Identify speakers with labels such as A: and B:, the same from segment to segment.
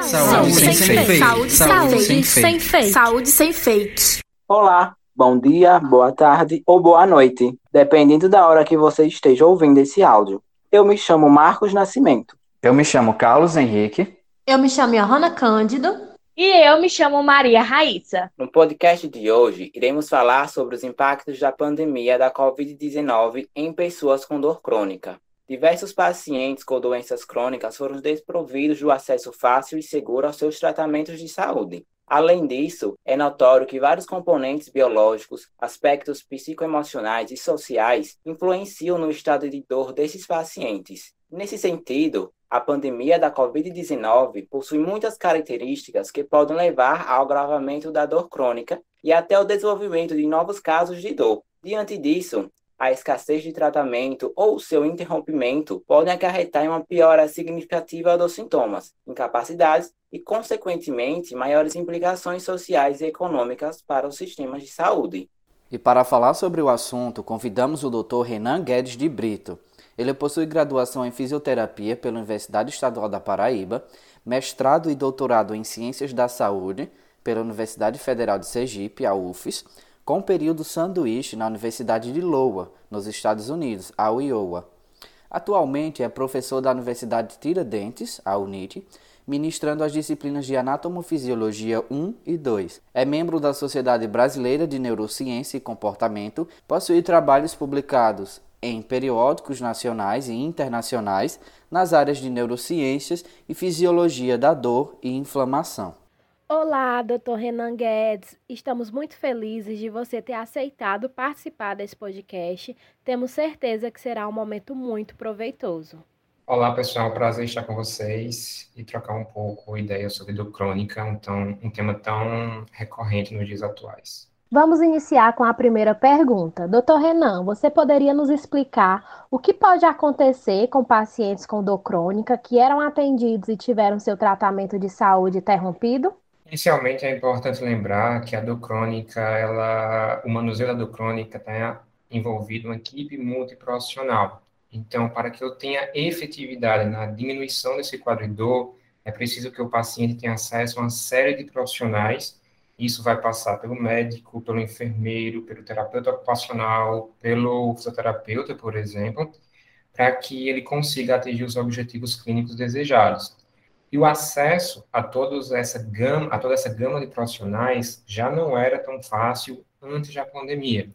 A: Saúde, sem, fake.
B: Saúde,
A: Saúde
B: sem fake. Saúde sem fake.
C: Olá, bom dia, boa tarde ou boa noite, dependendo da hora que você esteja ouvindo esse áudio. Eu me chamo Marcos Nascimento.
D: Eu me chamo Carlos Henrique.
E: Eu me chamo Johanna Cândido.
F: E eu me chamo Maria Raíssa.
C: No podcast de hoje, iremos falar sobre os impactos da pandemia da Covid-19 em pessoas com dor crônica. Diversos pacientes com doenças crônicas foram desprovidos do acesso fácil e seguro aos seus tratamentos de saúde. Além disso, é notório que vários componentes biológicos, aspectos psicoemocionais e sociais influenciam no estado de dor desses pacientes. Nesse sentido, a pandemia da Covid-19 possui muitas características que podem levar ao agravamento da dor crônica e até o desenvolvimento de novos casos de dor. Diante disso, a escassez de tratamento ou seu interrompimento podem acarretar em uma piora significativa dos sintomas, incapacidades e, consequentemente, maiores implicações sociais e econômicas para os sistemas de saúde.
D: E para falar sobre o assunto, convidamos o Dr. Renan Guedes de Brito. Ele possui graduação em fisioterapia pela Universidade Estadual da Paraíba, mestrado e doutorado em Ciências da Saúde pela Universidade Federal de Sergipe, a UFES, com período sanduíche na Universidade de Iowa, nos Estados Unidos, a Iowa. Atualmente é professor da Universidade Tiradentes, a UNIT, ministrando as disciplinas de Anatomofisiologia 1 e 2. É membro da Sociedade Brasileira de Neurociência e Comportamento, possui trabalhos publicados em periódicos nacionais e internacionais nas áreas de neurociências e fisiologia da dor e inflamação.
G: Olá, Dr. Renan Guedes. Estamos muito felizes de você ter aceitado participar desse podcast. Temos certeza que será um momento muito proveitoso.
H: Olá, pessoal. Prazer estar com vocês e trocar um pouco ideias sobre dor crônica, um, tão, um tema tão recorrente nos dias atuais.
E: Vamos iniciar com a primeira pergunta. Doutor Renan, você poderia nos explicar o que pode acontecer com pacientes com dor crônica que eram atendidos e tiveram seu tratamento de saúde interrompido?
H: Inicialmente é importante lembrar que a dor crônica, ela, o manuseio da dor crônica está envolvido uma equipe multiprofissional. Então, para que eu tenha efetividade na diminuição desse quadro de dor, é preciso que o paciente tenha acesso a uma série de profissionais isso vai passar pelo médico, pelo enfermeiro, pelo terapeuta ocupacional, pelo fisioterapeuta, por exemplo, para que ele consiga atingir os objetivos clínicos desejados. E o acesso a, todos essa gama, a toda essa gama de profissionais já não era tão fácil antes da pandemia.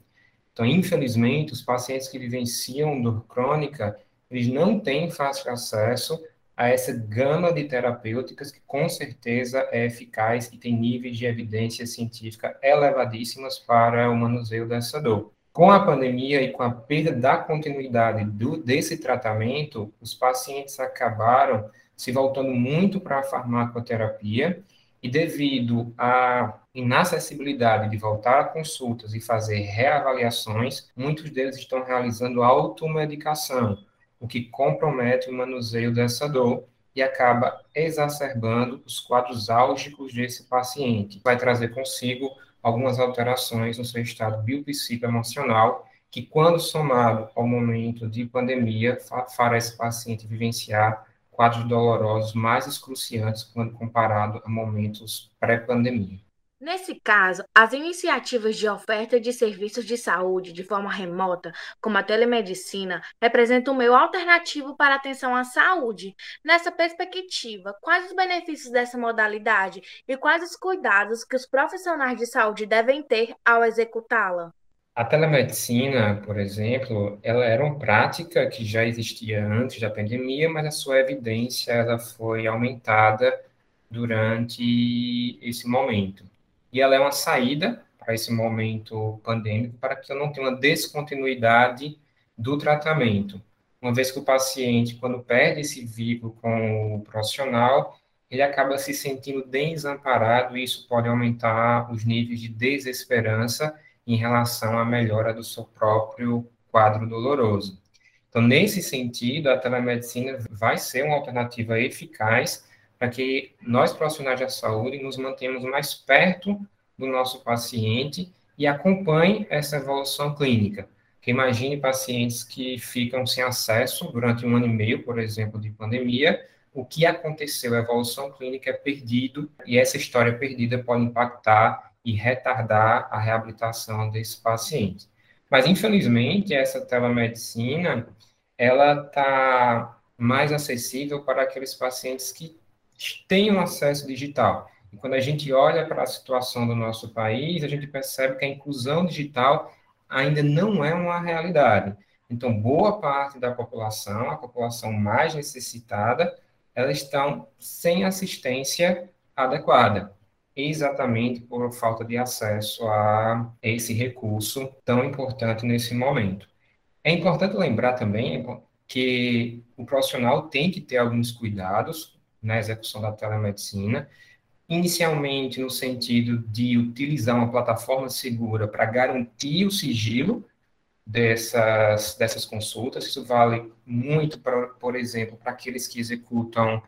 H: Então, infelizmente, os pacientes que vivenciam dor crônica, eles não têm fácil acesso a essa gama de terapêuticas que com certeza é eficaz e tem níveis de evidência científica elevadíssimas para o manuseio dessa dor. Com a pandemia e com a perda da continuidade do, desse tratamento, os pacientes acabaram se voltando muito para a farmacoterapia e devido à inacessibilidade de voltar a consultas e fazer reavaliações, muitos deles estão realizando automedicação, o que compromete o manuseio dessa dor e acaba exacerbando os quadros álgicos desse paciente. Vai trazer consigo algumas alterações no seu estado biopsicoemocional, que, quando somado ao momento de pandemia, fará esse paciente vivenciar quadros dolorosos mais excruciantes quando comparado a momentos pré-pandemia.
B: Nesse caso, as iniciativas de oferta de serviços de saúde de forma remota, como a telemedicina, representam um meio alternativo para a atenção à saúde. Nessa perspectiva, quais os benefícios dessa modalidade e quais os cuidados que os profissionais de saúde devem ter ao executá-la?
H: A telemedicina, por exemplo, ela era uma prática que já existia antes da pandemia, mas a sua evidência ela foi aumentada durante esse momento e ela é uma saída para esse momento pandêmico, para que eu não tenha uma descontinuidade do tratamento. Uma vez que o paciente, quando perde esse vínculo com o profissional, ele acaba se sentindo desamparado e isso pode aumentar os níveis de desesperança em relação à melhora do seu próprio quadro doloroso. Então, nesse sentido, a telemedicina vai ser uma alternativa eficaz para que nós, profissionais da saúde, nos mantenhamos mais perto do nosso paciente e acompanhe essa evolução clínica. Que imagine pacientes que ficam sem acesso durante um ano e meio, por exemplo, de pandemia, o que aconteceu, a evolução clínica é perdido e essa história perdida pode impactar e retardar a reabilitação desse paciente. Mas, infelizmente, essa telemedicina, ela está mais acessível para aqueles pacientes que tenham acesso digital. E quando a gente olha para a situação do nosso país, a gente percebe que a inclusão digital ainda não é uma realidade. Então, boa parte da população, a população mais necessitada, elas estão sem assistência adequada, exatamente por falta de acesso a esse recurso tão importante nesse momento. É importante lembrar também que o profissional tem que ter alguns cuidados na execução da telemedicina, inicialmente no sentido de utilizar uma plataforma segura para garantir o sigilo dessas, dessas consultas. Isso vale muito, pra, por exemplo, para aqueles que executam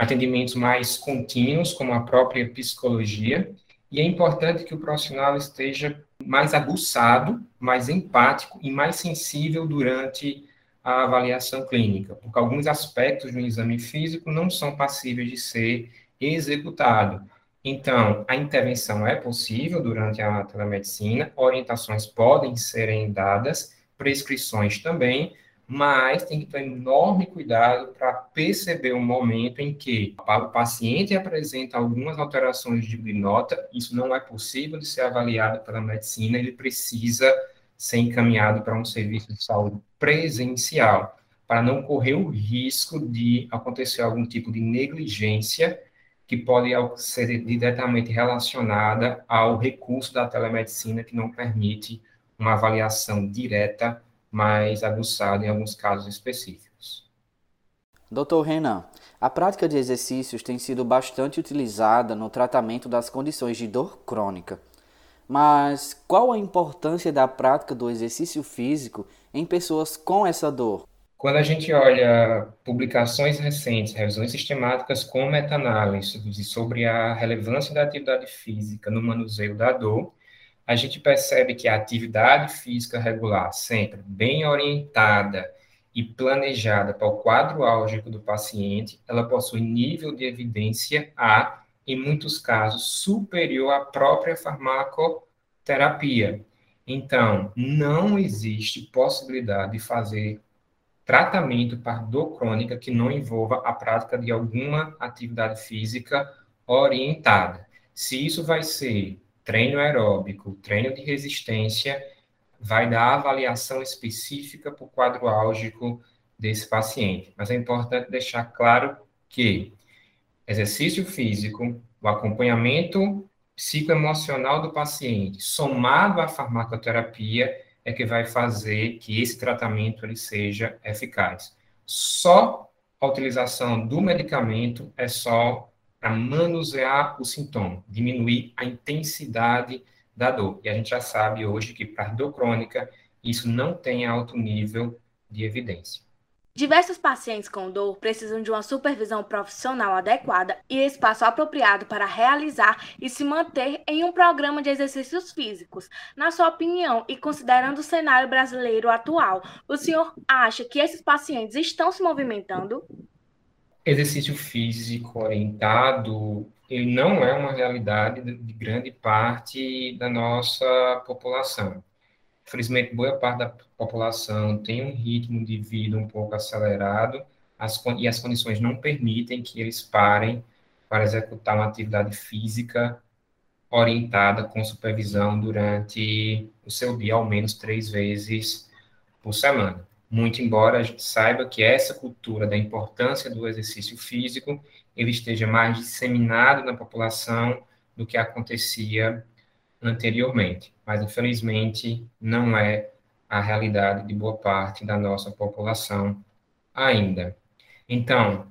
H: atendimentos mais contínuos, como a própria psicologia. E é importante que o profissional esteja mais aguçado, mais empático e mais sensível durante a avaliação clínica, porque alguns aspectos do exame físico não são passíveis de ser executado. Então, a intervenção é possível durante a telemedicina, orientações podem serem dadas, prescrições também, mas tem que ter enorme cuidado para perceber o momento em que o paciente apresenta algumas alterações de nota, isso não é possível de ser avaliado pela medicina, ele precisa ser encaminhado para um serviço de saúde presencial, para não correr o risco de acontecer algum tipo de negligência que pode ser diretamente relacionada ao recurso da telemedicina que não permite uma avaliação direta, mais aguçada em alguns casos específicos.
D: Dr. Renan, a prática de exercícios tem sido bastante utilizada no tratamento das condições de dor crônica. Mas qual a importância da prática do exercício físico em pessoas com essa dor?
H: Quando a gente olha publicações recentes, revisões sistemáticas com meta-análise sobre a relevância da atividade física no manuseio da dor, a gente percebe que a atividade física regular, sempre bem orientada e planejada para o quadro álgico do paciente, ela possui nível de evidência A, em muitos casos, superior à própria farmacoterapia. Então, não existe possibilidade de fazer tratamento para dor crônica que não envolva a prática de alguma atividade física orientada. Se isso vai ser treino aeróbico, treino de resistência, vai dar avaliação específica para o quadro álgico desse paciente. Mas é importante deixar claro que exercício físico, o acompanhamento psicoemocional do paciente, somado à farmacoterapia, é que vai fazer que esse tratamento ele seja eficaz. Só a utilização do medicamento é só para manusear o sintoma, diminuir a intensidade da dor. E a gente já sabe hoje que para dor crônica isso não tem alto nível de evidência.
B: Diversos pacientes com dor precisam de uma supervisão profissional adequada e espaço apropriado para realizar e se manter em um programa de exercícios físicos. Na sua opinião e considerando o cenário brasileiro atual, o senhor acha que esses pacientes estão se movimentando?
H: Exercício físico orientado, ele não é uma realidade de grande parte da nossa população. Infelizmente, boa parte da população tem um ritmo de vida um pouco acelerado as, e as condições não permitem que eles parem para executar uma atividade física orientada com supervisão durante o seu dia, ao menos três vezes por semana. Muito embora a gente saiba que essa cultura da importância do exercício físico ele esteja mais disseminado na população do que acontecia anteriormente, mas infelizmente não é a realidade de boa parte da nossa população ainda. Então,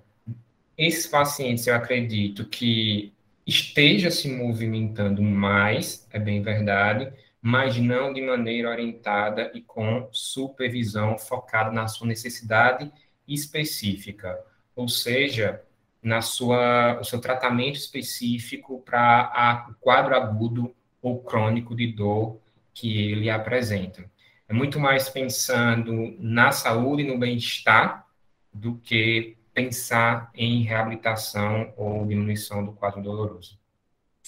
H: esses pacientes, eu acredito que esteja se movimentando mais, é bem verdade, mas não de maneira orientada e com supervisão focada na sua necessidade específica, ou seja, na sua o seu tratamento específico para o quadro agudo ou crônico de dor que ele apresenta. É muito mais pensando na saúde e no bem-estar do que pensar em reabilitação ou diminuição do quadro doloroso.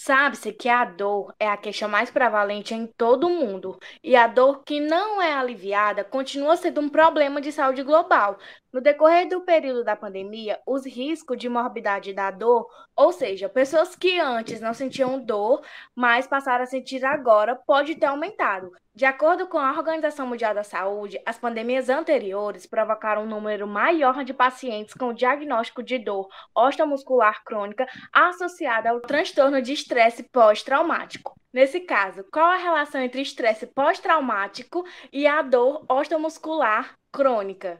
B: Sabe-se que a dor é a queixa mais prevalente em todo o mundo, e a dor que não é aliviada continua sendo um problema de saúde global. No decorrer do período da pandemia, os riscos de morbidade da dor, ou seja, pessoas que antes não sentiam dor, mas passaram a sentir agora, pode ter aumentado. De acordo com a Organização Mundial da Saúde, as pandemias anteriores provocaram um número maior de pacientes com diagnóstico de dor osteomuscular crônica associada ao transtorno de estresse pós-traumático. Nesse caso, qual a relação entre estresse pós-traumático e a dor osteomuscular crônica?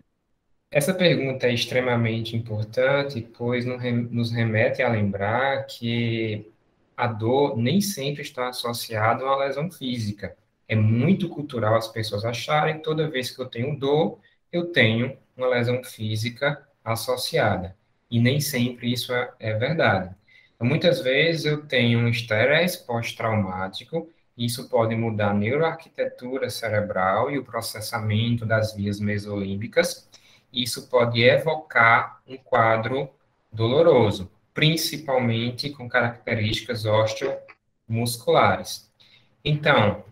H: Essa pergunta é extremamente importante, pois nos remete a lembrar que a dor nem sempre está associada a uma lesão física. É muito cultural as pessoas acharem que toda vez que eu tenho dor, eu tenho uma lesão física associada. E nem sempre isso é, é verdade. Muitas vezes eu tenho um estresse pós-traumático, isso pode mudar a neuroarquitetura cerebral e o processamento das vias mesolímbicas. Isso pode evocar um quadro doloroso, principalmente com características osteomusculares. Então,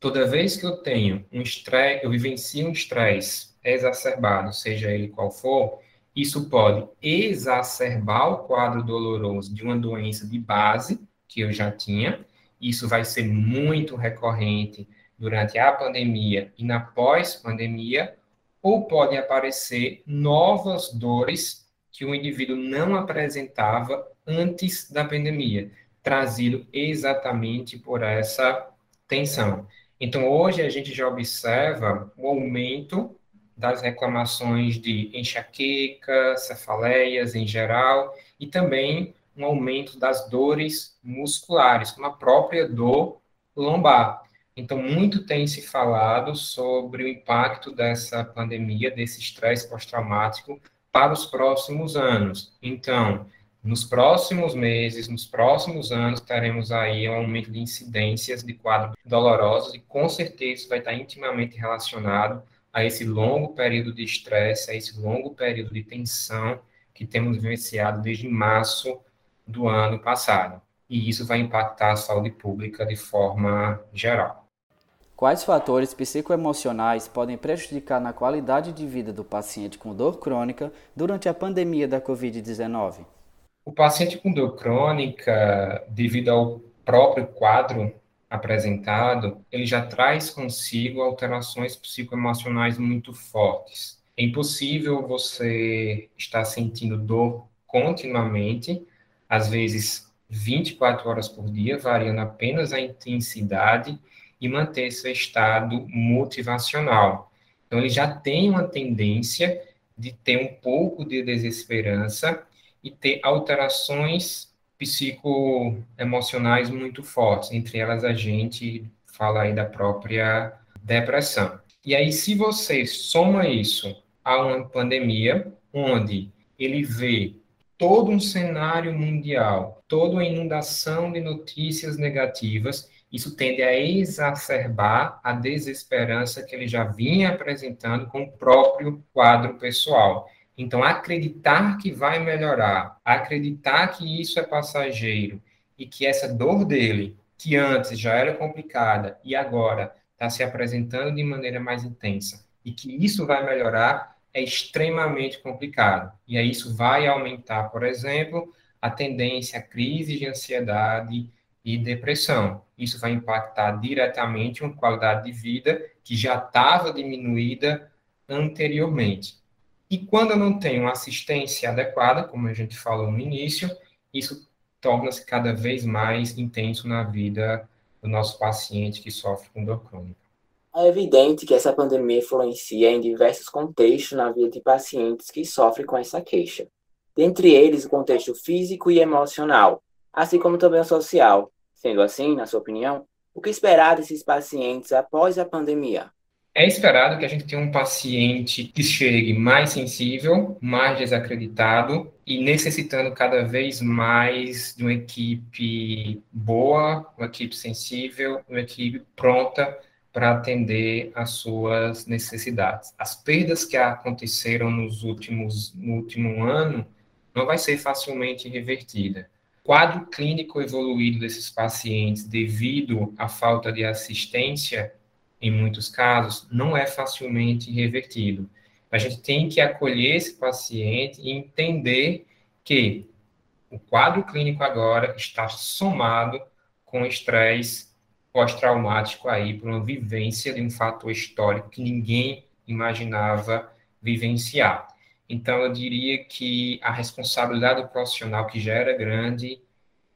H: toda vez que eu tenho um estresse, eu vivencio um estresse exacerbado, seja ele qual for, isso pode exacerbar o quadro doloroso de uma doença de base que eu já tinha. Isso vai ser muito recorrente durante a pandemia e na pós-pandemia, ou podem aparecer novas dores que o indivíduo não apresentava antes da pandemia, trazido exatamente por essa tensão. Então, hoje a gente já observa o aumento das reclamações de enxaqueca, cefaleias em geral, e também um aumento das dores musculares, como a própria dor lombar. Então, muito tem se falado sobre o impacto dessa pandemia, desse estresse pós-traumático para os próximos anos. Então, nos próximos meses, nos próximos anos, teremos aí um aumento de incidências de quadros dolorosos e com certeza isso vai estar intimamente relacionado a esse longo período de estresse, a esse longo período de tensão que temos vivenciado desde março do ano passado. E isso vai impactar a saúde pública de forma geral.
D: Quais fatores psicoemocionais podem prejudicar na qualidade de vida do paciente com dor crônica durante a pandemia da Covid-19?
H: O paciente com dor crônica, devido ao próprio quadro apresentado, ele já traz consigo alterações psicoemocionais muito fortes. É impossível você estar sentindo dor continuamente, às vezes 24 horas por dia, variando apenas a intensidade e manter seu estado motivacional. Então, ele já tem uma tendência de ter um pouco de desesperança e ter alterações psicoemocionais muito fortes. Entre elas, a gente fala aí da própria depressão. E aí, se você soma isso a uma pandemia, onde ele vê todo um cenário mundial, toda uma inundação de notícias negativas, isso tende a exacerbar a desesperança que ele já vinha apresentando com o próprio quadro pessoal. Então, acreditar que vai melhorar, acreditar que isso é passageiro e que essa dor dele, que antes já era complicada e agora está se apresentando de maneira mais intensa, e que isso vai melhorar, é extremamente complicado. E aí isso vai aumentar, por exemplo, a tendência a crise de ansiedade e depressão. Isso vai impactar diretamente uma qualidade de vida que já estava diminuída anteriormente. E quando eu não tenho assistência adequada, como a gente falou no início, isso torna-se cada vez mais intenso na vida do nosso paciente que sofre com dor crônica.
C: É evidente que essa pandemia influencia em diversos contextos na vida de pacientes que sofrem com essa queixa. Dentre eles, o contexto físico e emocional, assim como também o social. Sendo assim, na sua opinião, o que esperar desses pacientes após a pandemia?
H: É esperado que a gente tenha um paciente que chegue mais sensível, mais desacreditado e necessitando cada vez mais de uma equipe boa, uma equipe sensível, uma equipe pronta para atender às suas necessidades. As perdas que aconteceram nos últimos no último ano não vai ser facilmente revertida. Quadro clínico evoluído desses pacientes devido à falta de assistência em muitos casos não é facilmente revertido. A gente tem que acolher esse paciente e entender que o quadro clínico agora está somado com estresse pós-traumático aí por uma vivência de um fator histórico que ninguém imaginava vivenciar. Então, eu diria que a responsabilidade do profissional, que já era grande,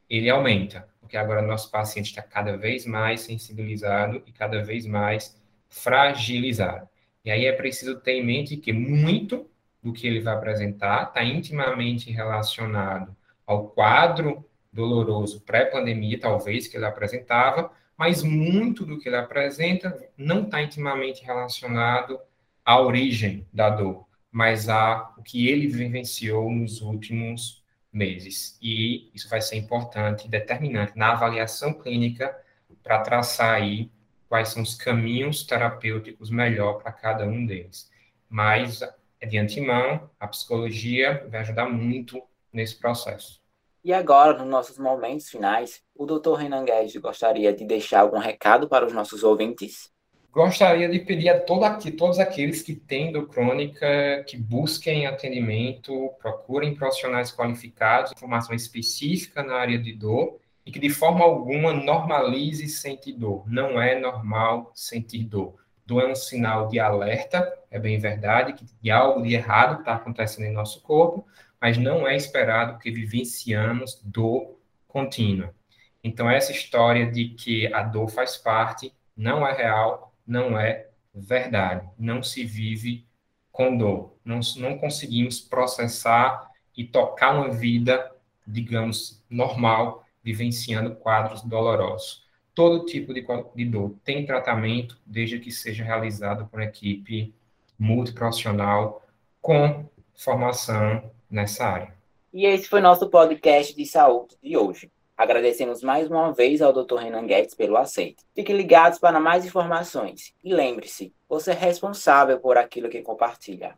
H: ele aumenta, porque agora nosso paciente está cada vez mais sensibilizado e cada vez mais fragilizado. E aí é preciso ter em mente que muito do que ele vai apresentar está intimamente relacionado ao quadro doloroso pré-pandemia, talvez, que ele apresentava, mas muito do que ele apresenta não está intimamente relacionado à origem da dor, mas a o que ele vivenciou nos últimos meses. E isso vai ser importante, determinante na avaliação clínica para traçar aí quais são os caminhos terapêuticos melhor para cada um deles. Mas de antemão, a psicologia vai ajudar muito nesse processo.
C: E agora, nos nossos momentos finais, o Dr. Renan Guedes gostaria de deixar algum recado para os nossos ouvintes?
H: Gostaria de pedir a todo aqui, todos aqueles que têm dor crônica que busquem atendimento, procurem profissionais qualificados, informação específica na área de dor e que de forma alguma normalize sentir dor. Não é normal sentir dor. Dor é um sinal de alerta, é bem verdade, que algo de errado está acontecendo em nosso corpo, mas não é esperado que vivenciamos dor contínua. Então, essa história de que a dor faz parte não é real, não é verdade. Não se vive com dor. Não, não conseguimos processar e tocar uma vida, digamos, normal, vivenciando quadros dolorosos. Todo tipo de, de dor tem tratamento, desde que seja realizado por equipe multiprofissional com formação nessa área.
C: E esse foi nosso podcast de saúde de hoje. Agradecemos mais uma vez ao Dr. Renan Guedes pelo aceito. Fiquem ligados para mais informações. E lembre-se, você é responsável por aquilo que compartilha.